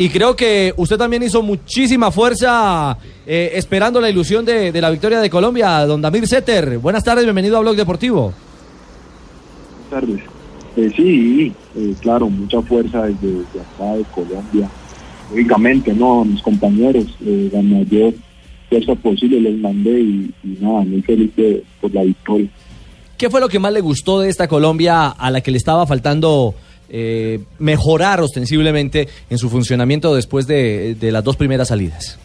Y creo que usted también hizo muchísima fuerza eh, esperando la ilusión de, de la victoria de Colombia, don Damir Setter. Buenas tardes, bienvenido a Blog Deportivo. Buenas tardes. Eh, sí, eh, claro, mucha fuerza desde, desde acá de Colombia. Lógicamente, ¿no? Mis compañeros, eh, la mayor fuerza posible les mandé y, y nada, muy feliz de- por la victoria. ¿Qué fue lo que más le gustó de esta Colombia a la que le estaba faltando eh, mejorar ostensiblemente en su funcionamiento después de, las dos primeras salidas?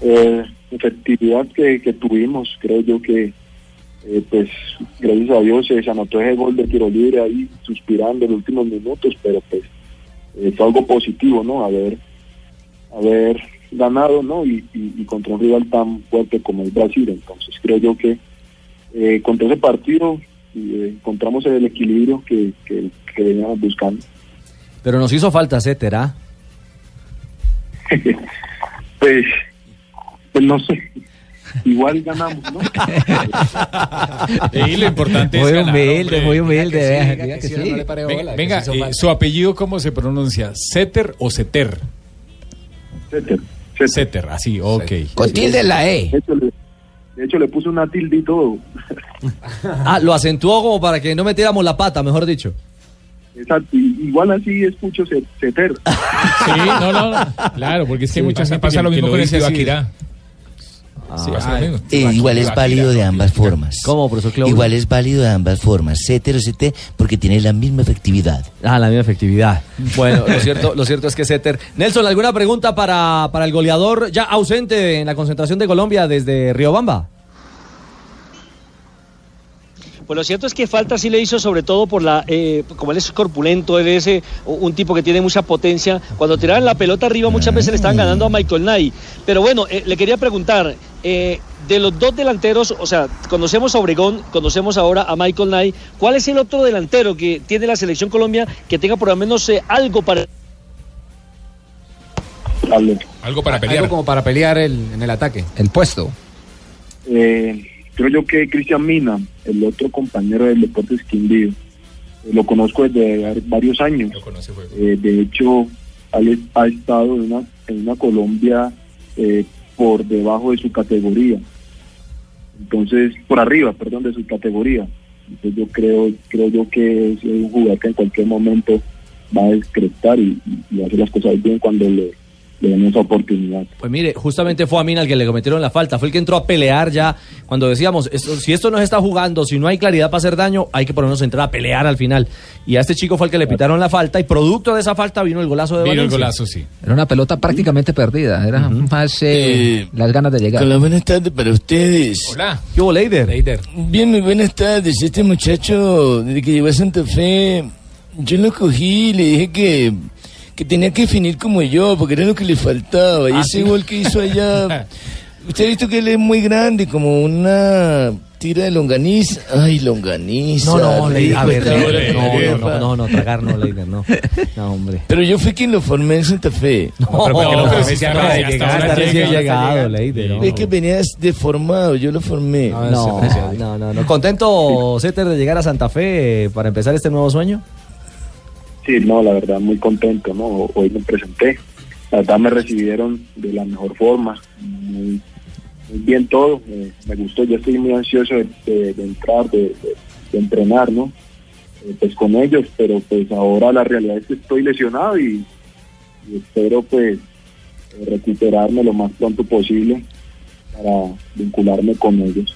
Eh, efectividad que, tuvimos, creo yo que, eh, pues, gracias a Dios se anotó ese gol de tiro libre ahí, suspirando en los últimos minutos, pero pues eh, fue algo positivo, ¿no? Haber, haber ganado, ¿no? Y, y- y contra un rival tan fuerte como el Brasil. Entonces creo yo que eh, contra ese partido eh, encontramos el equilibrio que, que, que veníamos buscando. Pero nos hizo falta Setter, ¿ah? Pues, pues no sé. Igual ganamos, ¿no? Y lo importante es Muy ganar, humilde, hombre. muy humilde, Venga, eh, su apellido cómo se pronuncia, ¿Setter o Seter? Setter. Setter, así, ok. Con tilde la E. de hecho, le puse una tilde y todo. Ah, lo acentuó como para que no metiéramos la pata, mejor dicho. Exacto. Igual así escucho Seter. Sí, no, no, no. Claro, porque es que hay mucha pasa- gente pasa que- lo que mismo con el. Sí, lo mismo. Eh, igual es válido de ambas formas. ¿Cómo, profesor Claudio? Igual es válido de ambas formas. Cétero, CT, porque tiene la misma efectividad. Ah, la misma efectividad. Bueno, lo cierto, lo cierto es que Setter. Nelson, ¿alguna pregunta para, para el goleador ya ausente en la concentración de Colombia desde Riobamba? Pues lo cierto es que falta sí le hizo sobre todo por la, eh, como él es corpulento, él es eh, un tipo que tiene mucha potencia. Cuando tiraban la pelota arriba muchas veces le estaban ganando a Michael Knight. Pero bueno, eh, le quería preguntar, eh, de los dos delanteros, o sea, conocemos a Obregón, conocemos ahora a Michael Knight, ¿cuál es el otro delantero que tiene la selección Colombia que tenga por lo menos eh, algo para... Algo para pelear. Algo como para pelear el- en el ataque. El puesto. Eh, creo yo que Cristian Mina, el otro compañero del Deportes Quindío, eh, lo conozco desde var- varios años. Lo conoce juego. Eh, de hecho, ha estado en una, en una Colombia eh, por debajo de su categoría. Entonces, por arriba, perdón, de su categoría. Entonces yo creo, creo yo que es un jugador que en cualquier momento va a descretar y, y, y hacer las cosas bien cuando le, esa oportunidad. Pues mire, justamente fue a Mina el que le cometieron la falta, fue el que entró a pelear ya cuando decíamos, esto- si esto no se está jugando, si no hay claridad para hacer daño, hay que por lo menos entrar a pelear al final. Y a este chico fue el que le pitaron la falta y producto de esa falta vino el golazo de Vino el golazo, sí. Era una pelota prácticamente perdida. Era más eh, Eh, las ganas de llegar. Hola, buenas tardes para ustedes. Hola. ¿Qué hubo, Leider? Leider. Bien, muy buenas tardes. Este muchacho, desde que llegó a Santa Fe, yo lo cogí y le dije que, que tenía que definir como yo, porque era lo que le faltaba. Y Ah, ese sí. gol que hizo allá, usted ha visto que él es muy grande, como una tira de longaniza. Ay, longaniza. No, no, Leider, a ver, Leider, no, no, no, no, no, tragar no, Leider, no. No, hombre. Pero yo fui quien lo formé en Santa Fe. No, pero ¿por qué no? Pero si llegado, llegado, está recién llega, llegado, llega. Leider. no. Es que venías deformado, yo lo formé. No, no, no, no. ¿Contento, Setter, de llegar a Santa Fe para empezar este nuevo sueño? Sí, no, la verdad, muy contento, ¿no? Hoy me presenté. La verdad me recibieron de la mejor forma, muy, muy bien todo. me gustó, yo estoy muy ansioso de, entrar, de, entrenar, ¿no? Eh, pues con ellos, pero pues ahora la realidad es que estoy lesionado y, espero pues recuperarme lo más pronto posible para vincularme con ellos.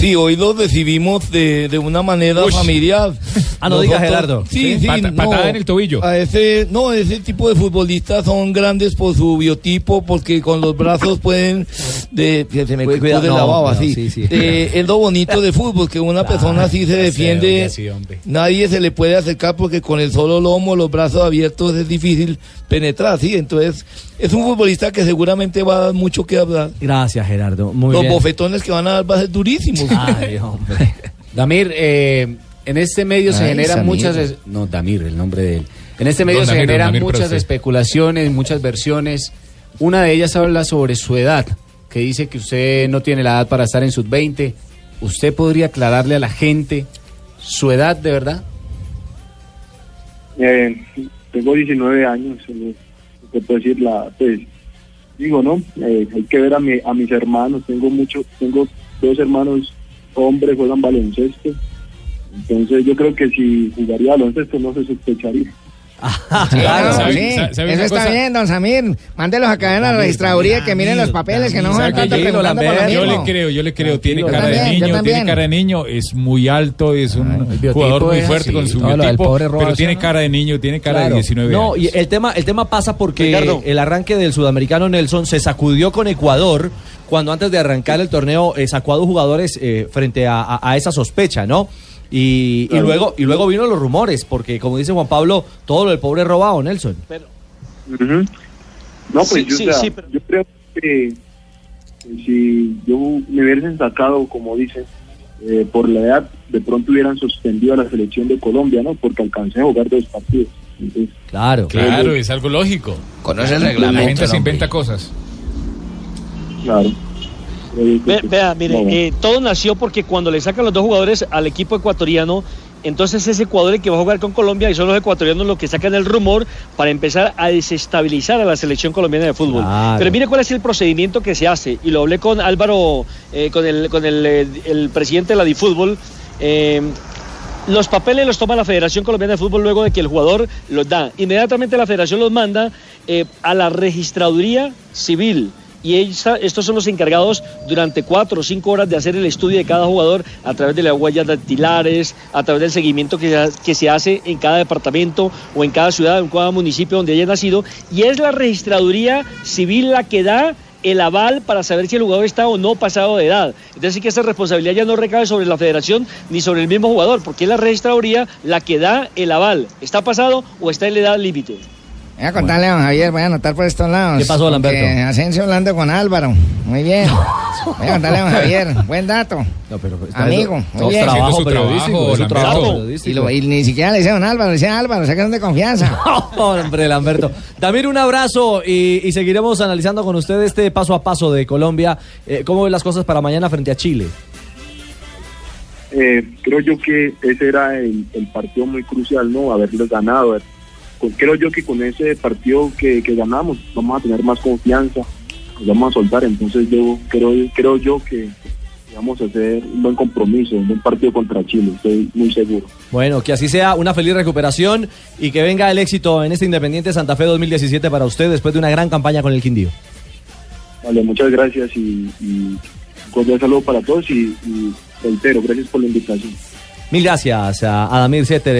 Sí, hoy lo recibimos de, de una manera familiar. Ah, no diga, Nosotros- Gerardo. Sí, Sí, sí. pata- patada en el tobillo. A ese, no, ese tipo de futbolistas son grandes por su biotipo, porque con los brazos pueden. De, que se me Cuida- cuida la no, baba, cuidado, sí. sí, sí. Eh, es lo bonito de fútbol, que una persona así se defiende. sí, hombre. Nadie se le puede acercar porque con el solo lomo, los brazos abiertos es difícil penetrar, sí. Entonces, es un futbolista que seguramente va a dar mucho que hablar. Gracias, Gerardo. Muy los bien. bofetones que van a dar va a ser durísimos. Ay, hombre. Damir, eh, en este medio se generan Samir. muchas... No, Damir, el nombre de él. En este medio Don se Damir, generan Damir muchas especulaciones, muchas versiones. Una de ellas habla sobre su edad, que dice que usted no tiene la edad para estar en sub-20. ¿Usted podría aclararle a la gente su edad de verdad? Eh, tengo 19 años, eh, te decir la, pues, digo, ¿no? Eh, hay que ver a, mi, a mis hermanos, tengo mucho, tengo dos hermanos hombres, juegan baloncesto, entonces yo creo que si jugaría baloncesto no se sospecharía. Claro, ¿sabe- sí. sabe- sabe Eso está cosa? bien, don Samir. Mándelos acá en la registraduría que miren los papeles, que no Yo- preguntando por lo Yo mismo. le creo, yo le creo, tiene cara de también, niño, tiene cara de niño, es muy alto, es un jugador muy fuerte así. con su No, biotipo, pero ¿sí, tiene no? cara de niño, tiene cara Claro. de 19 No, años. y el tema, el tema pasa porque Ricardo. el arranque del sudamericano Nelson se sacudió con Ecuador cuando antes de arrancar el torneo eh, sacó a dos jugadores eh, frente a, a- a esa sospecha, ¿no? Y, y Claro. luego y luego vino los rumores, porque como dice Juan Pablo, todo lo del pobre robado, Nelson. Pero, Ujú. No, pues Sí, yo, sí, o sea, sí, pero- yo creo que, que si yo me hubiesen sacado, como dicen, eh, por la edad, de pronto hubieran suspendido a la selección de Colombia, ¿no? Porque alcancé a jugar dos partidos. Entonces, Claro. Claro, es algo lógico. Conoce el La reglamento. gente se inventa cosas. claro. Ve- vea, mire, no, eh, todo nació porque cuando le sacan los dos jugadores al equipo ecuatoriano, entonces es Ecuador el que va a jugar con Colombia y son los ecuatorianos los que sacan el rumor para empezar a desestabilizar a la selección colombiana de fútbol. Claro. Pero mire cuál es el procedimiento que se hace y lo hablé con Álvaro, eh, con el, con el, eh, el presidente de la DiFútbol. eh, los papeles los toma la Federación Colombiana de Fútbol luego de que el jugador los da. Inmediatamente la Federación los manda eh, a la registraduría civil. Y estos son los encargados durante cuatro o cinco horas de hacer el estudio de cada jugador a través de las huellas dactilares, a través del seguimiento que se, hace en cada departamento o en cada ciudad, en cada municipio donde haya nacido. Y es la registraduría civil la que da el aval para saber si el jugador está o no pasado de edad. Entonces sí que esa responsabilidad ya no recae sobre la federación ni sobre el mismo jugador, porque es la registraduría la que da el aval. ¿Está pasado o está en la edad límite? Voy a contarle a don Javier, voy a anotar por estos lados. ¿Qué pasó, Lamberto? Asensio hablando con Álvaro. Muy bien. Voy a contarle a don Javier. Buen dato. No, pero está Amigo, muy bien. trabajo su trabajo, es su trabajo. Y, lo- y ni siquiera le dice don Álvaro, le dice Álvaro, sáquense de confianza. Hombre, Lamberto. También un abrazo y, y seguiremos analizando con usted este paso a paso de Colombia. Eh, ¿Cómo ven las cosas para mañana frente a Chile? Eh, creo yo que ese era el, el partido muy crucial, ¿no? Haberlos ganado. Creo yo que con ese partido que, que ganamos vamos a tener más confianza, nos vamos a soltar. Entonces yo creo, creo yo que vamos a hacer un buen compromiso, un buen partido contra Chile, estoy muy seguro. Bueno, que así sea una feliz recuperación y que venga el éxito en este Independiente Santa Fe 2017 para usted después de una gran campaña con el Quindío. Vale, muchas gracias y, y un cordial saludo para todos y, y reitero, gracias por la invitación. Mil gracias a Adamir Ceter.